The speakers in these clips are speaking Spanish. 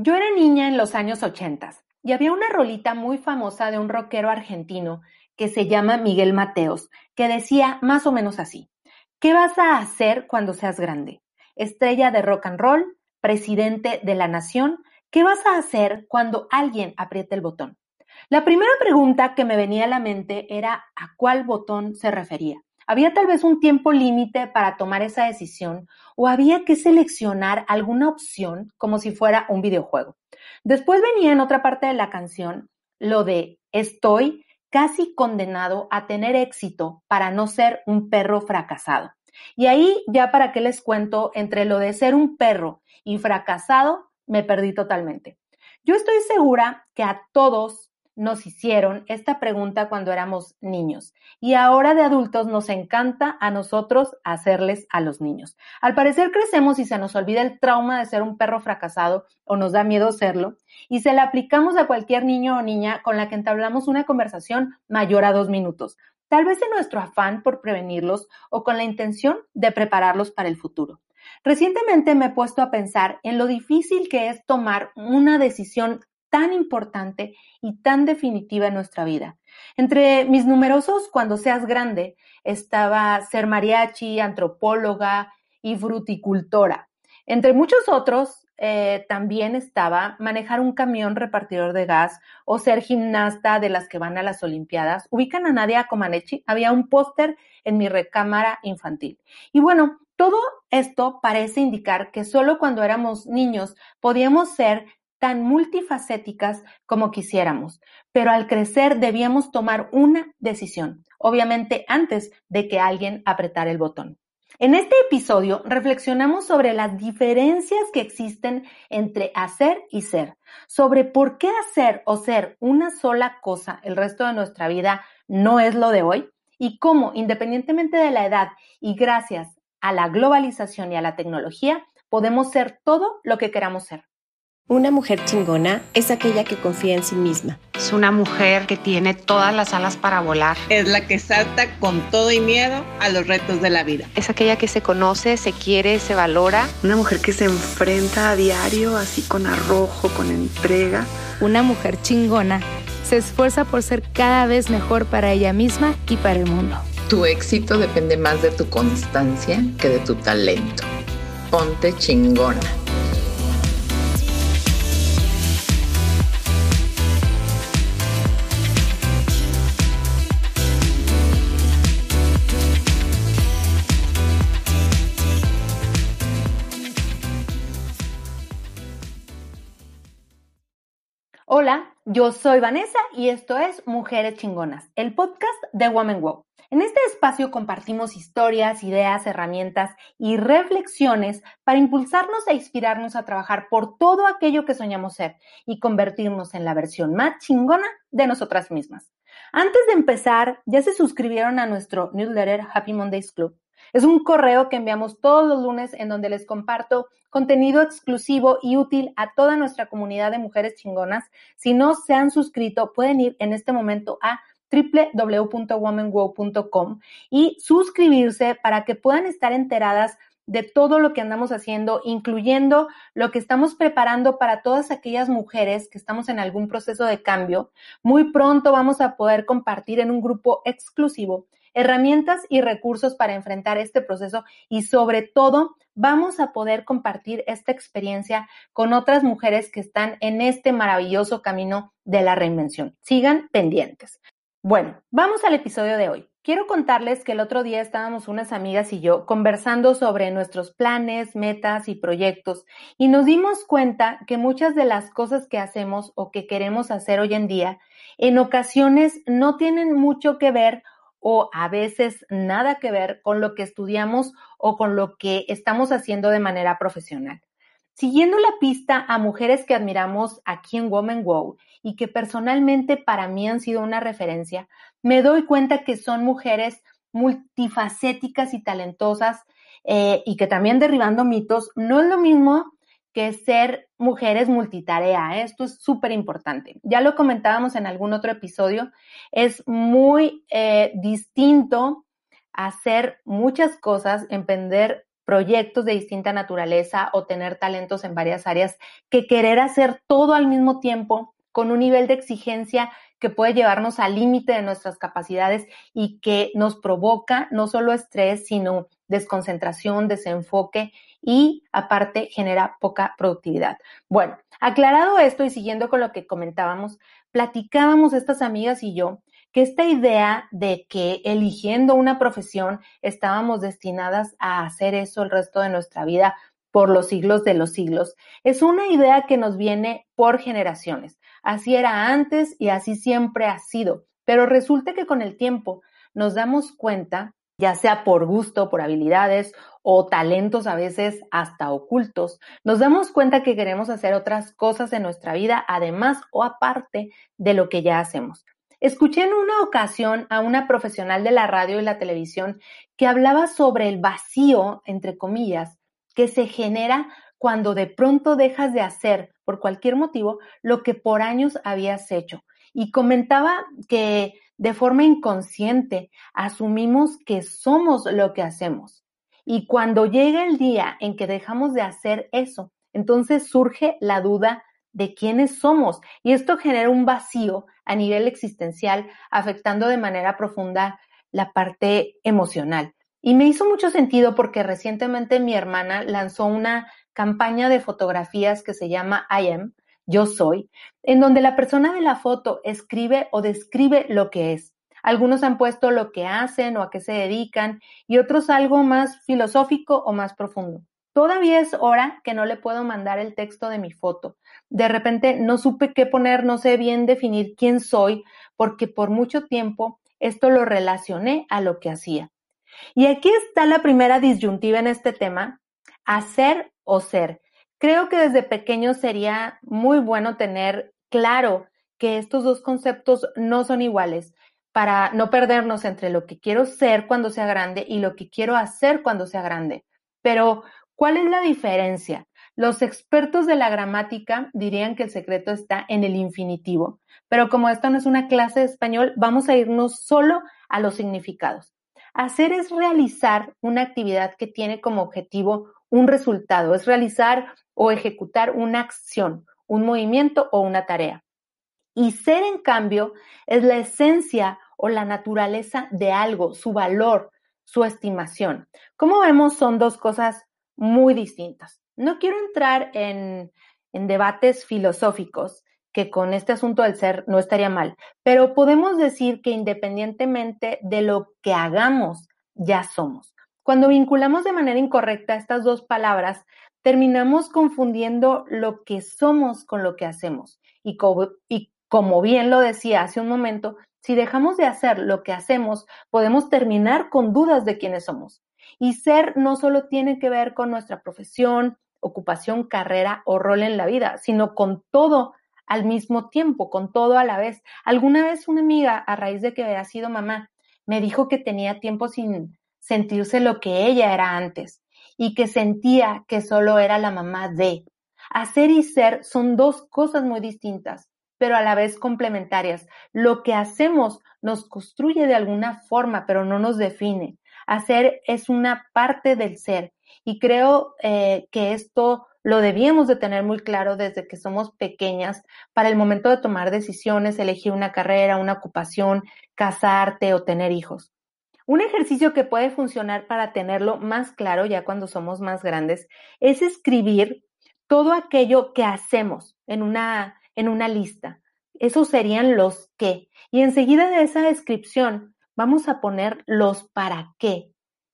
Yo era niña en los años ochentas y había una rolita muy famosa de un rockero argentino que se llama Miguel Mateos, que decía más o menos así. ¿Qué vas a hacer cuando seas grande? Estrella de rock and roll, presidente de la nación, ¿qué vas a hacer cuando alguien apriete el botón? La primera pregunta que me venía a la mente era a cuál botón se refería. ¿Había tal vez un tiempo límite para tomar esa decisión o había que seleccionar alguna opción como si fuera un videojuego? Después venía en otra parte de la canción lo de estoy casi condenado a tener éxito para no ser un perro fracasado. Y ahí ya para qué les cuento, entre lo de ser un perro y fracasado, me perdí totalmente. Yo estoy segura que a todos nos hicieron esta pregunta cuando éramos niños y ahora de adultos nos encanta a nosotros hacerles a los niños. Al parecer crecemos y se nos olvida el trauma de ser un perro fracasado o nos da miedo serlo y se la aplicamos a cualquier niño o niña con la que entablamos una conversación mayor a dos minutos, tal vez en nuestro afán por prevenirlos o con la intención de prepararlos para el futuro. Recientemente me he puesto a pensar en lo difícil que es tomar una decisión tan importante y tan definitiva en nuestra vida. Entre mis numerosos cuando seas grande estaba ser mariachi, antropóloga y fruticultora. Entre muchos otros eh, también estaba manejar un camión repartidor de gas o ser gimnasta de las que van a las Olimpiadas. Ubican a Nadia Comaneci, había un póster en mi recámara infantil. Y bueno, todo esto parece indicar que solo cuando éramos niños podíamos ser tan multifacéticas como quisiéramos, pero al crecer debíamos tomar una decisión, obviamente antes de que alguien apretara el botón. En este episodio reflexionamos sobre las diferencias que existen entre hacer y ser, sobre por qué hacer o ser una sola cosa el resto de nuestra vida no es lo de hoy y cómo, independientemente de la edad y gracias a la globalización y a la tecnología, podemos ser todo lo que queramos ser. Una mujer chingona es aquella que confía en sí misma. Es una mujer que tiene todas las alas para volar. Es la que salta con todo y miedo a los retos de la vida. Es aquella que se conoce, se quiere, se valora. Una mujer que se enfrenta a diario así con arrojo, con entrega. Una mujer chingona se esfuerza por ser cada vez mejor para ella misma y para el mundo. Tu éxito depende más de tu constancia que de tu talento. Ponte chingona. Hola, yo soy Vanessa y esto es Mujeres Chingonas, el podcast de Woman Wow. En este espacio compartimos historias, ideas, herramientas y reflexiones para impulsarnos e inspirarnos a trabajar por todo aquello que soñamos ser y convertirnos en la versión más chingona de nosotras mismas. Antes de empezar, ¿ya se suscribieron a nuestro newsletter Happy Mondays Club? Es un correo que enviamos todos los lunes en donde les comparto contenido exclusivo y útil a toda nuestra comunidad de mujeres chingonas. Si no se han suscrito, pueden ir en este momento a www.womanwow.com y suscribirse para que puedan estar enteradas de todo lo que andamos haciendo, incluyendo lo que estamos preparando para todas aquellas mujeres que estamos en algún proceso de cambio. Muy pronto vamos a poder compartir en un grupo exclusivo herramientas y recursos para enfrentar este proceso y sobre todo vamos a poder compartir esta experiencia con otras mujeres que están en este maravilloso camino de la reinvención. Sigan pendientes. Bueno, vamos al episodio de hoy. Quiero contarles que el otro día estábamos unas amigas y yo conversando sobre nuestros planes, metas y proyectos y nos dimos cuenta que muchas de las cosas que hacemos o que queremos hacer hoy en día en ocasiones no tienen mucho que ver o a veces nada que ver con lo que estudiamos o con lo que estamos haciendo de manera profesional. Siguiendo la pista a mujeres que admiramos aquí en Woman Wow y que personalmente para mí han sido una referencia, me doy cuenta que son mujeres multifacéticas y talentosas eh, y que también derribando mitos, no es lo mismo que ser mujeres multitarea. ¿eh? Esto es súper importante. Ya lo comentábamos en algún otro episodio. Es muy eh, distinto hacer muchas cosas, emprender proyectos de distinta naturaleza o tener talentos en varias áreas que querer hacer todo al mismo tiempo con un nivel de exigencia que puede llevarnos al límite de nuestras capacidades y que nos provoca no solo estrés, sino desconcentración, desenfoque y aparte genera poca productividad. Bueno, aclarado esto y siguiendo con lo que comentábamos, platicábamos estas amigas y yo que esta idea de que eligiendo una profesión estábamos destinadas a hacer eso el resto de nuestra vida por los siglos de los siglos, es una idea que nos viene por generaciones. Así era antes y así siempre ha sido. Pero resulta que con el tiempo nos damos cuenta, ya sea por gusto, por habilidades o talentos a veces hasta ocultos, nos damos cuenta que queremos hacer otras cosas en nuestra vida, además o aparte de lo que ya hacemos. Escuché en una ocasión a una profesional de la radio y la televisión que hablaba sobre el vacío, entre comillas, que se genera cuando de pronto dejas de hacer, por cualquier motivo, lo que por años habías hecho. Y comentaba que de forma inconsciente asumimos que somos lo que hacemos. Y cuando llega el día en que dejamos de hacer eso, entonces surge la duda de quiénes somos. Y esto genera un vacío a nivel existencial, afectando de manera profunda la parte emocional. Y me hizo mucho sentido porque recientemente mi hermana lanzó una campaña de fotografías que se llama I am, yo soy, en donde la persona de la foto escribe o describe lo que es. Algunos han puesto lo que hacen o a qué se dedican y otros algo más filosófico o más profundo. Todavía es hora que no le puedo mandar el texto de mi foto. De repente no supe qué poner, no sé bien definir quién soy, porque por mucho tiempo esto lo relacioné a lo que hacía. Y aquí está la primera disyuntiva en este tema, hacer o ser. Creo que desde pequeño sería muy bueno tener claro que estos dos conceptos no son iguales para no perdernos entre lo que quiero ser cuando sea grande y lo que quiero hacer cuando sea grande. Pero, ¿cuál es la diferencia? Los expertos de la gramática dirían que el secreto está en el infinitivo, pero como esto no es una clase de español, vamos a irnos solo a los significados. Hacer es realizar una actividad que tiene como objetivo un resultado, es realizar o ejecutar una acción, un movimiento o una tarea. Y ser, en cambio, es la esencia o la naturaleza de algo, su valor, su estimación. Como vemos, son dos cosas muy distintas. No quiero entrar en, debates filosóficos, que con este asunto del ser no estaría mal, pero podemos decir que independientemente de lo que hagamos, ya somos. Cuando vinculamos de manera incorrecta estas dos palabras, terminamos confundiendo lo que somos con lo que hacemos. Y como, bien lo decía hace un momento, si dejamos de hacer lo que hacemos, podemos terminar con dudas de quiénes somos. Y ser no solo tiene que ver con nuestra profesión, ocupación, carrera o rol en la vida, sino con todo al mismo tiempo, con todo a la vez. Alguna vez una amiga, a raíz de que había sido mamá, me dijo que tenía tiempo sin sentirse lo que ella era antes y que sentía que solo era la mamá de. Hacer y ser son dos cosas muy distintas, pero a la vez complementarias. Lo que hacemos nos construye de alguna forma, pero no nos define. Hacer es una parte del ser y creo eh, que esto lo debíamos de tener muy claro desde que somos pequeñas para el momento de tomar decisiones, elegir una carrera, una ocupación, casarte o tener hijos. Un ejercicio que puede funcionar para tenerlo más claro ya cuando somos más grandes es escribir todo aquello que hacemos en una, en una lista. Esos serían los qué. Y enseguida de esa descripción vamos a poner los para qué,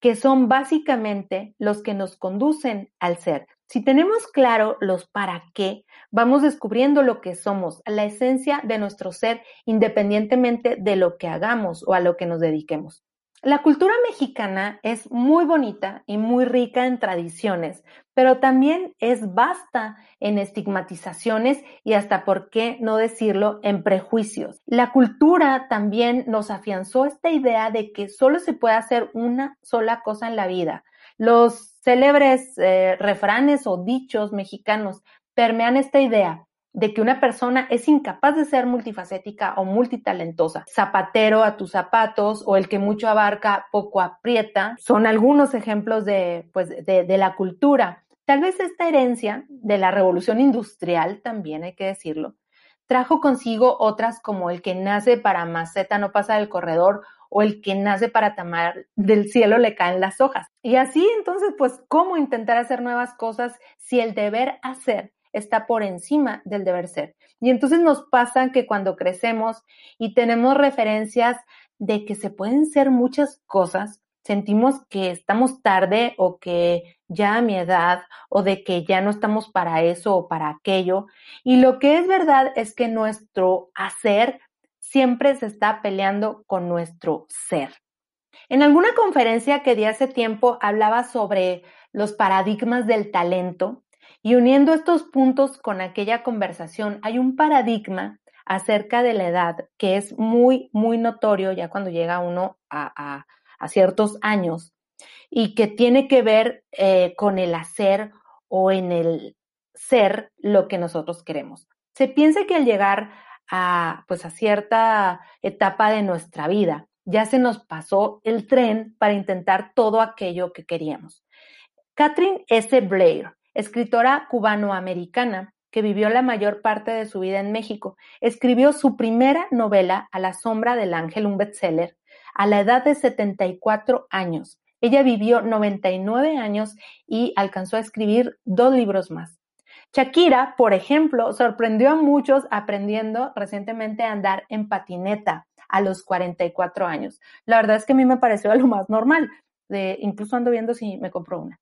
que son básicamente los que nos conducen al ser. Si tenemos claro los para qué, vamos descubriendo lo que somos, la esencia de nuestro ser, independientemente de lo que hagamos o a lo que nos dediquemos. La cultura mexicana es muy bonita y muy rica en tradiciones, pero también es vasta en estigmatizaciones y hasta, por qué no decirlo, en prejuicios. La cultura también nos afianzó esta idea de que solo se puede hacer una sola cosa en la vida. Los célebres eh, refranes o dichos mexicanos permean esta idea. De que una persona es incapaz de ser multifacética o multitalentosa. Zapatero a tus zapatos o el que mucho abarca, poco aprieta, son algunos ejemplos de, pues, de, de la cultura. Tal vez esta herencia de la revolución industrial, también hay que decirlo, trajo consigo otras como el que nace para maceta no pasa del corredor o el que nace para tamar del cielo le caen las hojas. Y así entonces, pues, ¿cómo intentar hacer nuevas cosas si el deber hacer está por encima del deber ser? Y entonces nos pasa que cuando crecemos y tenemos referencias de que se pueden ser muchas cosas, sentimos que estamos tarde o que ya a mi edad o de que ya no estamos para eso o para aquello. Y lo que es verdad es que nuestro hacer siempre se está peleando con nuestro ser. En alguna conferencia que di hace tiempo hablaba sobre los paradigmas del talento y uniendo estos puntos con aquella conversación, hay un paradigma acerca de la edad que es muy, muy notorio ya cuando llega uno a, a ciertos años y que tiene que ver eh, con el hacer o en el ser lo que nosotros queremos. Se piensa que al llegar a, pues, a cierta etapa de nuestra vida, ya se nos pasó el tren para intentar todo aquello que queríamos. Catherine S. Blair, escritora cubanoamericana que vivió la mayor parte de su vida en México, escribió su primera novela A la sombra del ángel, un bestseller, a la edad de 74 años. Ella vivió 99 años y alcanzó a escribir dos libros más. Shakira, por ejemplo, sorprendió a muchos aprendiendo recientemente a andar en patineta a los 44 años. La verdad es que a mí me pareció lo más normal. Incluso ando viendo si me compro una.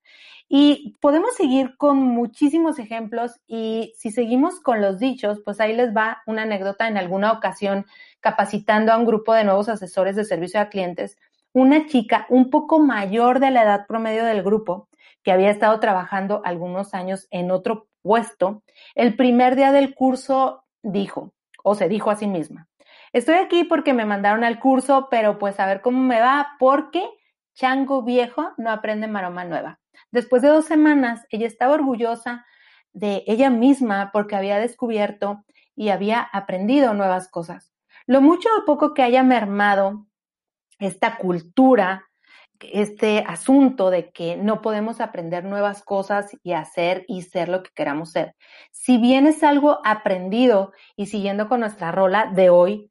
Y podemos seguir con muchísimos ejemplos y si seguimos con los dichos, pues ahí les va una anécdota en alguna ocasión capacitando a un grupo de nuevos asesores de servicio a clientes, una chica un poco mayor de la edad promedio del grupo, que había estado trabajando algunos años en otro puesto, el primer día del curso dijo, o se dijo a sí misma, estoy aquí porque me mandaron al curso, pero pues a ver cómo me va, porque chango viejo no aprende maroma nueva. Después de dos semanas, ella estaba orgullosa de ella misma porque había descubierto y había aprendido nuevas cosas. Lo mucho o poco que haya mermado esta cultura, este asunto de que no podemos aprender nuevas cosas y hacer y ser lo que queramos ser. Si bien es algo aprendido y siguiendo con nuestra rola de hoy,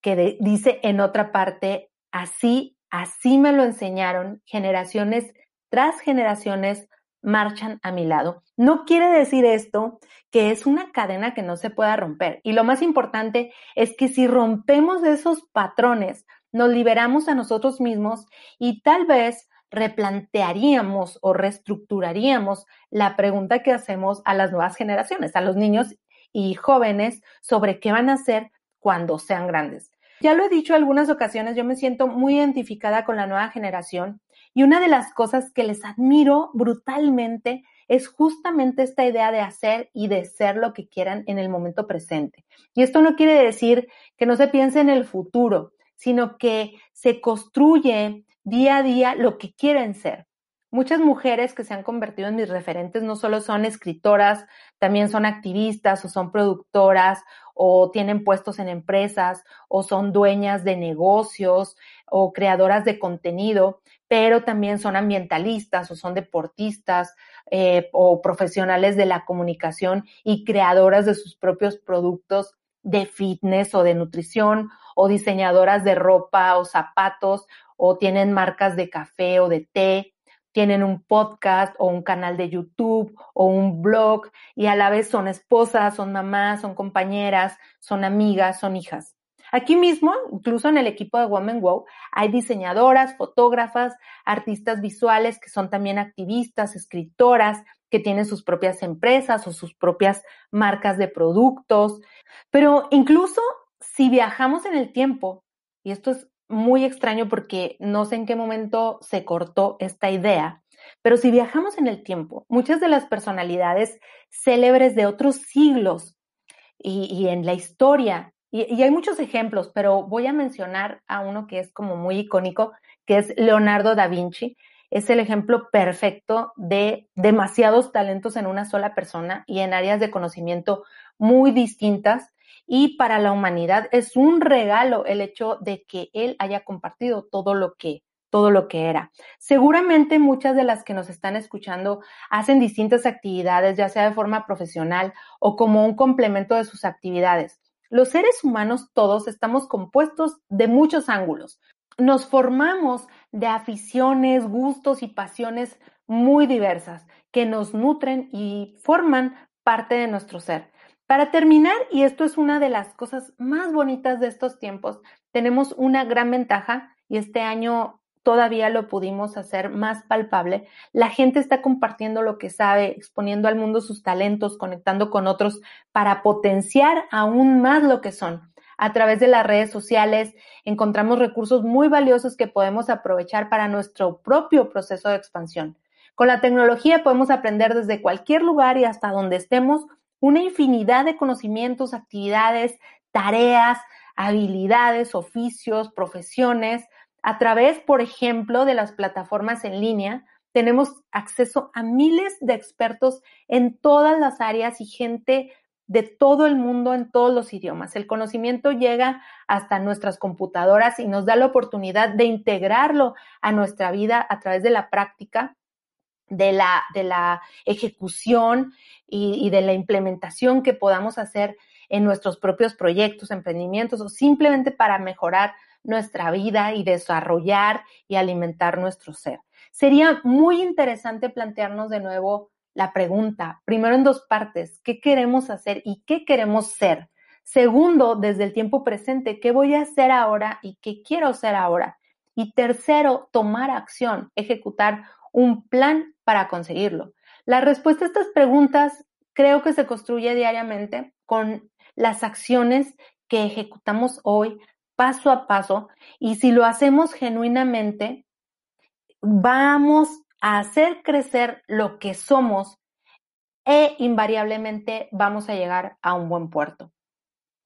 que dice en otra parte, así, así me lo enseñaron generaciones tras generaciones marchan a mi lado. No quiere decir esto que es una cadena que no se pueda romper. Y lo más importante es que si rompemos esos patrones, nos liberamos a nosotros mismos y tal vez replantearíamos o reestructuraríamos la pregunta que hacemos a las nuevas generaciones, a los niños y jóvenes sobre qué van a hacer cuando sean grandes. Ya lo he dicho algunas ocasiones, yo me siento muy identificada con la nueva generación y una de las cosas que les admiro brutalmente es justamente esta idea de hacer y de ser lo que quieran en el momento presente. Y esto no quiere decir que no se piense en el futuro, sino que se construye día a día lo que quieren ser. Muchas mujeres que se han convertido en mis referentes no solo son escritoras, también son activistas o son productoras o tienen puestos en empresas o son dueñas de negocios o creadoras de contenido, pero también son ambientalistas o son deportistas eh, o profesionales de la comunicación y creadoras de sus propios productos de fitness o de nutrición o diseñadoras de ropa o zapatos o tienen marcas de café o de té tienen un podcast o un canal de YouTube o un blog y a la vez son esposas, son mamás, son compañeras, son amigas, son hijas. Aquí mismo, incluso en el equipo de Women Wow, hay diseñadoras, fotógrafas, artistas visuales que son también activistas, escritoras, que tienen sus propias empresas o sus propias marcas de productos. Pero incluso si viajamos en el tiempo, y esto es muy extraño porque no sé en qué momento se cortó esta idea, pero si viajamos en el tiempo, muchas de las personalidades célebres de otros siglos y, en la historia, y, hay muchos ejemplos, pero voy a mencionar a uno que es como muy icónico, que es Leonardo da Vinci. Es el ejemplo perfecto de demasiados talentos en una sola persona y en áreas de conocimiento muy distintas y para la humanidad es un regalo el hecho de que él haya compartido todo lo que todo lo que era. Seguramente muchas de las que nos están escuchando hacen distintas actividades, ya sea de forma profesional o como un complemento de sus actividades. Los seres humanos todos estamos compuestos de muchos ángulos. Nos formamos de aficiones, gustos y pasiones muy diversas que nos nutren y forman parte de nuestro ser. Para terminar, y esto es una de las cosas más bonitas de estos tiempos, tenemos una gran ventaja y este año todavía lo pudimos hacer más palpable. La gente está compartiendo lo que sabe, exponiendo al mundo sus talentos, conectando con otros para potenciar aún más lo que son. A través de las redes sociales encontramos recursos muy valiosos que podemos aprovechar para nuestro propio proceso de expansión. Con la tecnología podemos aprender desde cualquier lugar y hasta donde estemos una infinidad de conocimientos, actividades, tareas, habilidades, oficios, profesiones. A través, por ejemplo, de las plataformas en línea, tenemos acceso a miles de expertos en todas las áreas y gente de todo el mundo en todos los idiomas. El conocimiento llega hasta nuestras computadoras y nos da la oportunidad de integrarlo a nuestra vida a través de la práctica de la, de la ejecución y, de la implementación que podamos hacer en nuestros propios proyectos, emprendimientos o simplemente para mejorar nuestra vida y desarrollar y alimentar nuestro ser. Sería muy interesante plantearnos de nuevo la pregunta, primero en dos partes, ¿qué queremos hacer y qué queremos ser? Segundo, desde el tiempo presente, ¿qué voy a hacer ahora y qué quiero hacer ahora? Y tercero, tomar acción, ejecutar un plan para conseguirlo. La respuesta a estas preguntas creo que se construye diariamente con las acciones que ejecutamos hoy paso a paso y si lo hacemos genuinamente, vamos a hacer crecer lo que somos e invariablemente vamos a llegar a un buen puerto.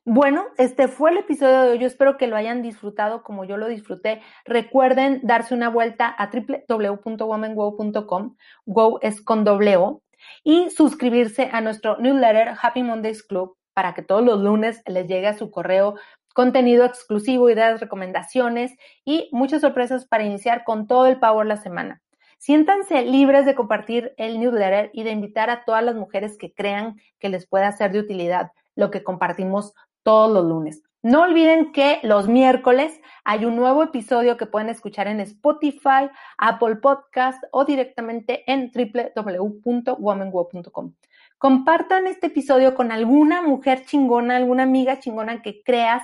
Bueno, este fue el episodio de hoy. Yo espero que lo hayan disfrutado como yo lo disfruté. Recuerden darse una vuelta a www.womanwow.com. Wow es con doble O. Y suscribirse a nuestro newsletter Happy Mondays Club para que todos los lunes les llegue a su correo contenido exclusivo, ideas, recomendaciones y muchas sorpresas para iniciar con todo el power la semana. Siéntanse libres de compartir el newsletter y de invitar a todas las mujeres que crean que les pueda ser de utilidad lo que compartimos todos los lunes. No olviden que los miércoles hay un nuevo episodio que pueden escuchar en Spotify, Apple Podcast o directamente en www.womanwo.com. Compartan este episodio con alguna mujer chingona, alguna amiga chingona que creas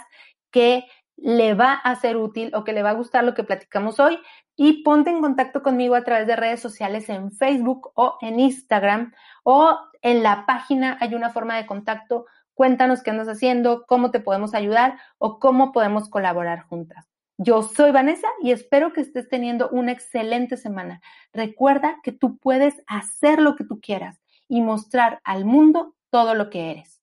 que le va a ser útil o que le va a gustar lo que platicamos hoy y ponte en contacto conmigo a través de redes sociales en Facebook o en Instagram o en la página hay una forma de contacto Cuéntanos qué andas haciendo, cómo te podemos ayudar o cómo podemos colaborar juntas. Yo soy Vanessa y espero que estés teniendo una excelente semana. Recuerda que tú puedes hacer lo que tú quieras y mostrar al mundo todo lo que eres.